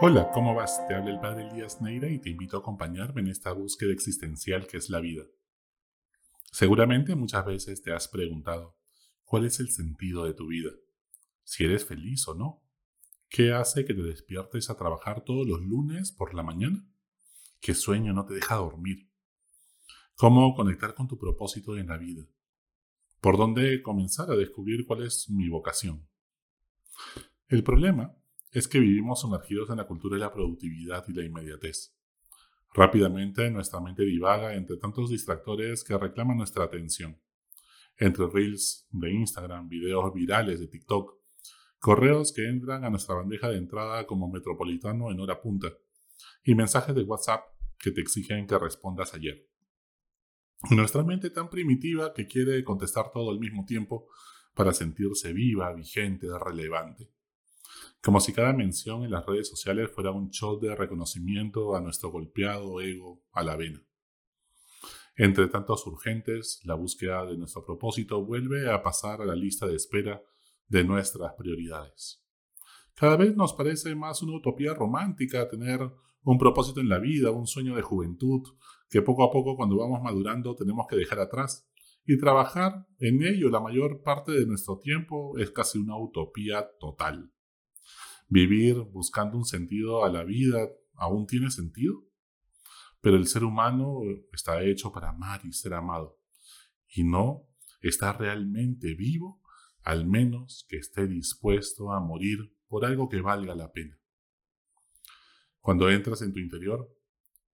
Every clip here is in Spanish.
Hola, ¿cómo vas? Te habla el padre Elías Neira y te invito a acompañarme en esta búsqueda existencial que es la vida. Seguramente muchas veces te has preguntado, ¿cuál es el sentido de tu vida? Si eres feliz o no. ¿Qué hace que te despiertes a trabajar todos los lunes por la mañana? ¿Qué sueño no te deja dormir? ¿Cómo conectar con tu propósito en la vida? ¿Por dónde comenzar a descubrir cuál es mi vocación? El problema es que vivimos sumergidos en la cultura de la productividad y la inmediatez. Rápidamente nuestra mente divaga entre tantos distractores que reclaman nuestra atención. Entre reels de Instagram, videos virales de TikTok, correos que entran a nuestra bandeja de entrada como metropolitano en hora punta, y mensajes de WhatsApp que te exigen que respondas ayer. Nuestra mente tan primitiva que quiere contestar todo al mismo tiempo para sentirse viva, vigente, relevante como si cada mención en las redes sociales fuera un show de reconocimiento a nuestro golpeado ego a la vena. Entre tantos urgentes, la búsqueda de nuestro propósito vuelve a pasar a la lista de espera de nuestras prioridades. Cada vez nos parece más una utopía romántica tener un propósito en la vida, un sueño de juventud, que poco a poco cuando vamos madurando tenemos que dejar atrás. Y trabajar en ello la mayor parte de nuestro tiempo es casi una utopía total. ¿Vivir buscando un sentido a la vida aún tiene sentido? Pero el ser humano está hecho para amar y ser amado. Y no está realmente vivo, al menos que esté dispuesto a morir por algo que valga la pena. Cuando entras en tu interior,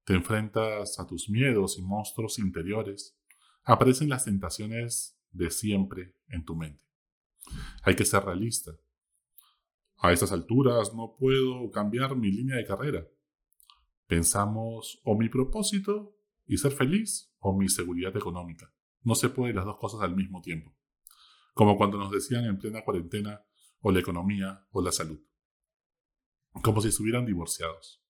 te enfrentas a tus miedos y monstruos interiores, aparecen las tentaciones de siempre en tu mente. Hay que ser realista a estas alturas no puedo cambiar mi línea de carrera. Pensamos o mi propósito y ser feliz o mi seguridad económica. No se puede las dos cosas al mismo tiempo. Como cuando nos decían en plena cuarentena o la economía o la salud. Como si estuvieran divorciados.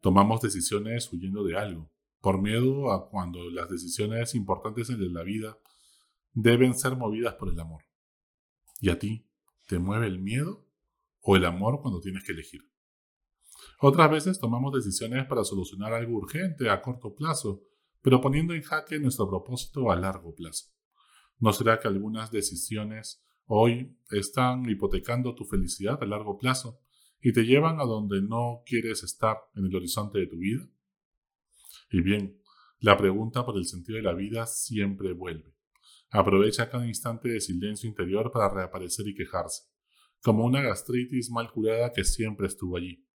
Tomamos decisiones huyendo de algo, por miedo a cuando las decisiones importantes en la vida deben ser movidas por el amor. ¿Y a ti? ¿Te mueve el miedo o el amor cuando tienes que elegir. Otras veces tomamos decisiones para solucionar algo urgente a corto plazo, pero poniendo en jaque nuestro propósito a largo plazo. ¿No será que algunas decisiones hoy están hipotecando tu felicidad a largo plazo y te llevan a donde no quieres estar en el horizonte de tu vida? Y bien, la pregunta por el sentido de la vida siempre vuelve. Aprovecha cada instante de silencio interior para reaparecer y quejarse como una gastritis mal curada que siempre estuvo allí.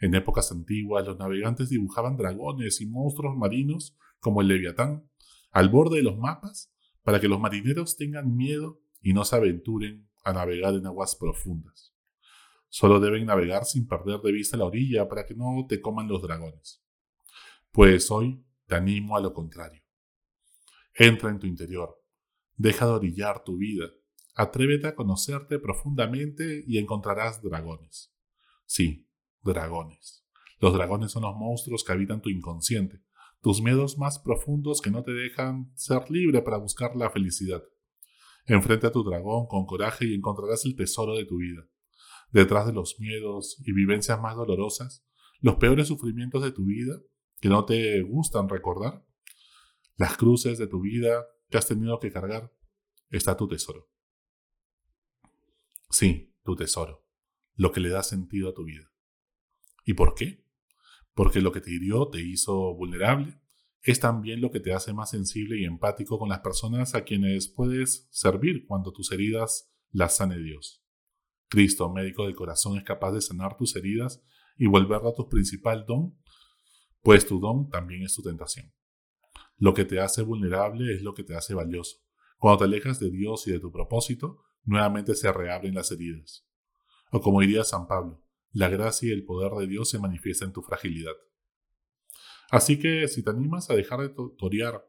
En épocas antiguas los navegantes dibujaban dragones y monstruos marinos como el leviatán al borde de los mapas para que los marineros tengan miedo y no se aventuren a navegar en aguas profundas. Solo deben navegar sin perder de vista la orilla para que no te coman los dragones. Pues hoy te animo a lo contrario. Entra en tu interior, deja de orillar tu vida Atrévete a conocerte profundamente y encontrarás dragones. Sí, dragones. Los dragones son los monstruos que habitan tu inconsciente, tus miedos más profundos que no te dejan ser libre para buscar la felicidad. Enfrenta a tu dragón con coraje y encontrarás el tesoro de tu vida. Detrás de los miedos y vivencias más dolorosas, los peores sufrimientos de tu vida que no te gustan recordar, las cruces de tu vida que has tenido que cargar, está tu tesoro. Sí, tu tesoro, lo que le da sentido a tu vida. ¿Y por qué? Porque lo que te hirió te hizo vulnerable, es también lo que te hace más sensible y empático con las personas a quienes puedes servir cuando tus heridas las sane Dios. Cristo, médico del corazón, es capaz de sanar tus heridas y volverla a tu principal don, pues tu don también es tu tentación. Lo que te hace vulnerable es lo que te hace valioso. Cuando te alejas de Dios y de tu propósito, nuevamente se reabren las heridas. O como diría San Pablo, la gracia y el poder de Dios se manifiesta en tu fragilidad. Así que si te animas a dejar de torear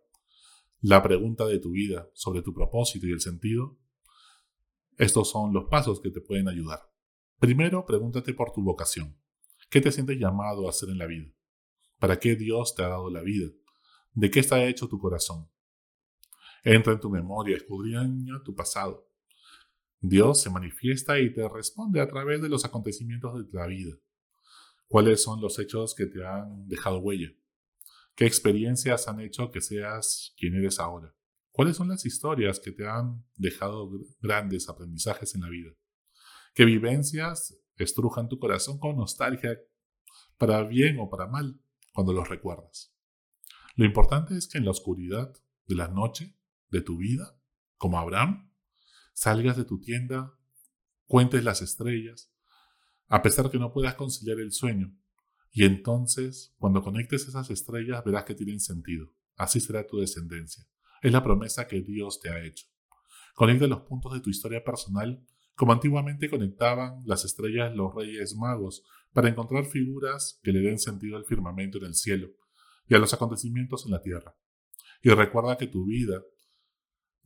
la pregunta de tu vida sobre tu propósito y el sentido, estos son los pasos que te pueden ayudar. Primero, pregúntate por tu vocación. ¿Qué te sientes llamado a hacer en la vida? ¿Para qué Dios te ha dado la vida? ¿De qué está hecho tu corazón? Entra en tu memoria, escudriña tu pasado. Dios se manifiesta y te responde a través de los acontecimientos de la vida. ¿Cuáles son los hechos que te han dejado huella? ¿Qué experiencias han hecho que seas quien eres ahora? ¿Cuáles son las historias que te han dejado grandes aprendizajes en la vida? ¿Qué vivencias estrujan tu corazón con nostalgia para bien o para mal cuando los recuerdas? Lo importante es que en la oscuridad de la noche de tu vida, como Abraham, salgas de tu tienda, cuentes las estrellas, a pesar que no puedas conciliar el sueño, y entonces, cuando conectes esas estrellas, verás que tienen sentido. Así será tu descendencia. Es la promesa que Dios te ha hecho. Conecta los puntos de tu historia personal como antiguamente conectaban las estrellas los reyes magos para encontrar figuras que le den sentido al firmamento en el cielo y a los acontecimientos en la tierra. Y recuerda que tu vida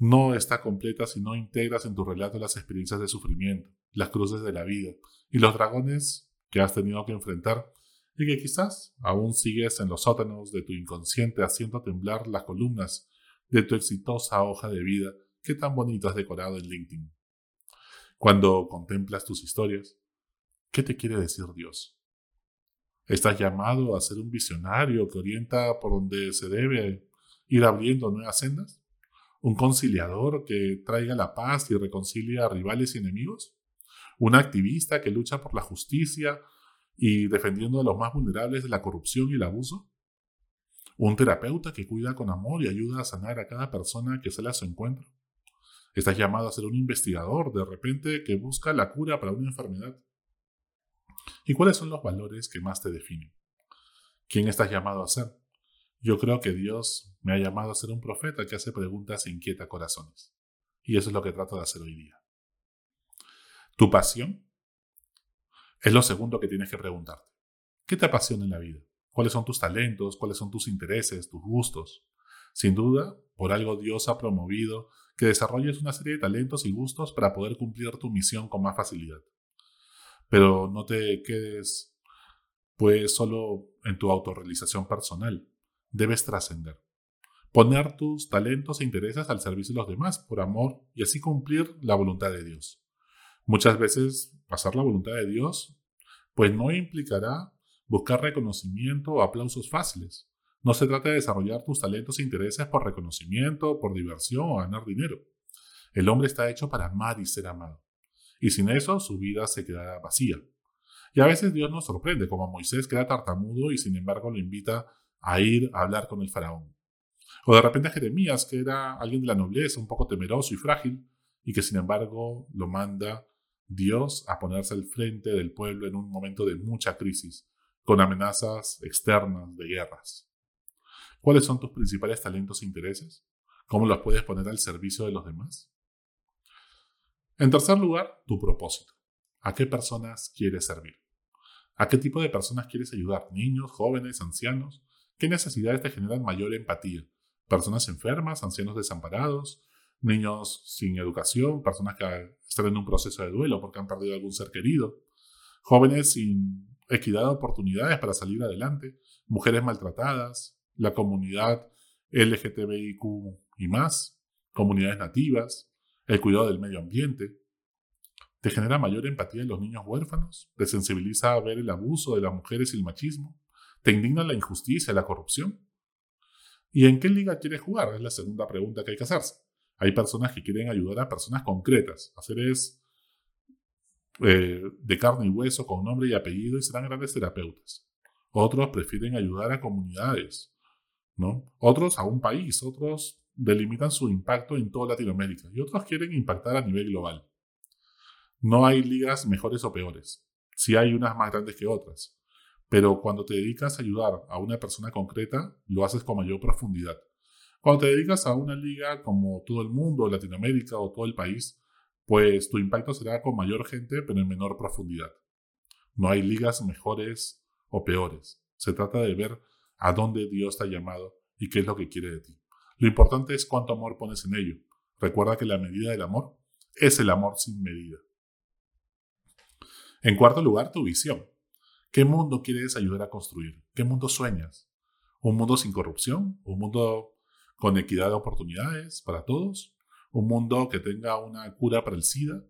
no está completa si no integras en tu relato las experiencias de sufrimiento, las cruces de la vida y los dragones que has tenido que enfrentar y que quizás aún sigues en los sótanos de tu inconsciente haciendo temblar las columnas de tu exitosa hoja de vida que tan bonito has decorado en LinkedIn. Cuando contemplas tus historias, ¿qué te quiere decir Dios? ¿Estás llamado a ser un visionario que orienta por donde se debe ir abriendo nuevas sendas? ¿Un conciliador que traiga la paz y reconcilia a rivales y enemigos? ¿Un activista que lucha por la justicia y defendiendo a los más vulnerables de la corrupción y el abuso? ¿Un terapeuta que cuida con amor y ayuda a sanar a cada persona que sale a su encuentro? ¿Estás llamado a ser un investigador de repente que busca la cura para una enfermedad? ¿Y cuáles son los valores que más te definen? ¿Quién estás llamado a ser? Yo creo que Dios me ha llamado a ser un profeta que hace preguntas e inquieta corazones. Y eso es lo que trato de hacer hoy día. ¿Tu pasión? Es lo segundo que tienes que preguntarte. ¿Qué te apasiona en la vida? ¿Cuáles son tus talentos? ¿Cuáles son tus intereses, tus gustos? Sin duda, por algo Dios ha promovido que desarrolles una serie de talentos y gustos para poder cumplir tu misión con más facilidad. Pero no te quedes pues solo en tu autorrealización personal. Debes trascender. Poner tus talentos e intereses al servicio de los demás por amor y así cumplir la voluntad de Dios. Muchas veces pasar la voluntad de Dios, pues no implicará buscar reconocimiento o aplausos fáciles. No se trata de desarrollar tus talentos e intereses por reconocimiento, por diversión o ganar dinero. El hombre está hecho para amar y ser amado. Y sin eso su vida se quedará vacía. Y a veces Dios nos sorprende, como Moisés que era tartamudo y sin embargo lo invita a ir a hablar con el faraón. O de repente a Jeremías, que era alguien de la nobleza, un poco temeroso y frágil, y que sin embargo lo manda Dios a ponerse al frente del pueblo en un momento de mucha crisis, con amenazas externas de guerras. ¿Cuáles son tus principales talentos e intereses? ¿Cómo los puedes poner al servicio de los demás? En tercer lugar, tu propósito. ¿A qué personas quieres servir? ¿A qué tipo de personas quieres ayudar? ¿Niños, jóvenes, ancianos? ¿Qué necesidades te generan mayor empatía? ¿Personas enfermas, ancianos desamparados, niños sin educación, personas que están en un proceso de duelo porque han perdido algún ser querido, jóvenes sin equidad de oportunidades para salir adelante, mujeres maltratadas, la comunidad LGTBIQ y más, comunidades nativas, el cuidado del medio ambiente. ¿Te genera mayor empatía en los niños huérfanos? ¿Te sensibiliza a ver el abuso de las mujeres y el machismo? ¿Te indigna la injusticia la corrupción? ¿Y en qué liga quieres jugar? Es la segunda pregunta que hay que hacerse. Hay personas que quieren ayudar a personas concretas, a seres eh, de carne y hueso con nombre y apellido y serán grandes terapeutas. Otros prefieren ayudar a comunidades, ¿no? Otros a un país, otros delimitan su impacto en toda Latinoamérica y otros quieren impactar a nivel global. No hay ligas mejores o peores. Sí hay unas más grandes que otras. Pero cuando te dedicas a ayudar a una persona concreta, lo haces con mayor profundidad. Cuando te dedicas a una liga como todo el mundo, Latinoamérica o todo el país, pues tu impacto será con mayor gente pero en menor profundidad. No hay ligas mejores o peores. Se trata de ver a dónde Dios te ha llamado y qué es lo que quiere de ti. Lo importante es cuánto amor pones en ello. Recuerda que la medida del amor es el amor sin medida. En cuarto lugar, tu visión. ¿Qué mundo quieres ayudar a construir? ¿Qué mundo sueñas? ¿Un mundo sin corrupción? ¿Un mundo con equidad de oportunidades para todos, un mundo que tenga una cura para el SIDA,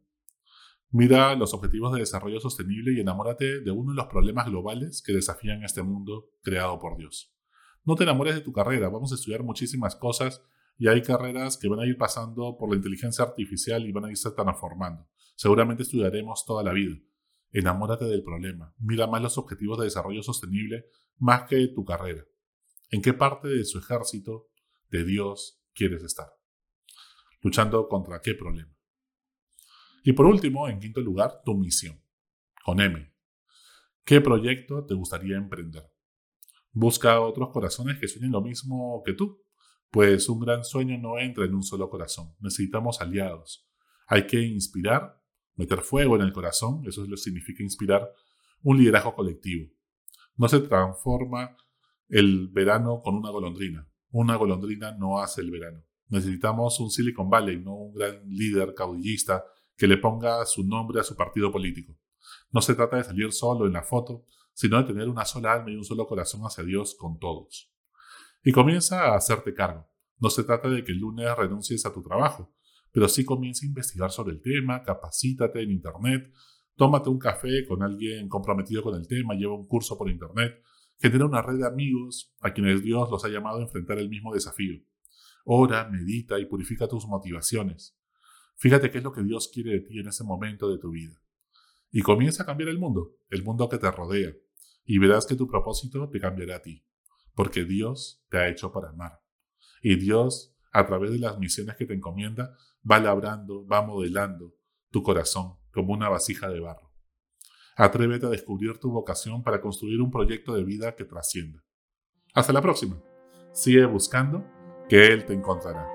Mira los objetivos de desarrollo sostenible y enamórate de uno de los problemas globales que desafían este mundo creado por Dios. No te enamores de tu carrera, vamos a estudiar muchísimas cosas y hay carreras que van a ir pasando por la inteligencia artificial y van a irse transformando. Seguramente estudiaremos toda la vida. Enamórate del problema, mira más los objetivos de desarrollo sostenible más que tu carrera. ¿En qué parte de su ejército de Dios quieres estar? ¿Luchando contra qué problema? Y por último, en quinto lugar, tu misión. Con M. ¿Qué proyecto te gustaría emprender? Busca otros corazones que sueñen lo mismo que tú, pues un gran sueño no entra en un solo corazón. Necesitamos aliados. Hay que inspirar, meter fuego en el corazón, eso es lo que significa inspirar, un liderazgo colectivo. No se transforma el verano con una golondrina. Una golondrina no hace el verano. Necesitamos un Silicon Valley, no un gran líder caudillista que le ponga su nombre a su partido político. No se trata de salir solo en la foto, sino de tener una sola alma y un solo corazón hacia Dios con todos. Y comienza a hacerte cargo. No se trata de que el lunes renuncies a tu trabajo, pero sí comienza a investigar sobre el tema, capacítate en Internet, tómate un café con alguien comprometido con el tema, lleva un curso por Internet, genera una red de amigos a quienes Dios los ha llamado a enfrentar el mismo desafío. Ora, medita y purifica tus motivaciones. Fíjate qué es lo que Dios quiere de ti en ese momento de tu vida. Y comienza a cambiar el mundo, el mundo que te rodea, y verás que tu propósito te cambiará a ti, porque Dios te ha hecho para amar. Y Dios, a través de las misiones que te encomienda, va labrando, va modelando tu corazón como una vasija de barro. Atrévete a descubrir tu vocación para construir un proyecto de vida que trascienda. Hasta la próxima. Sigue buscando que Él te encontrará.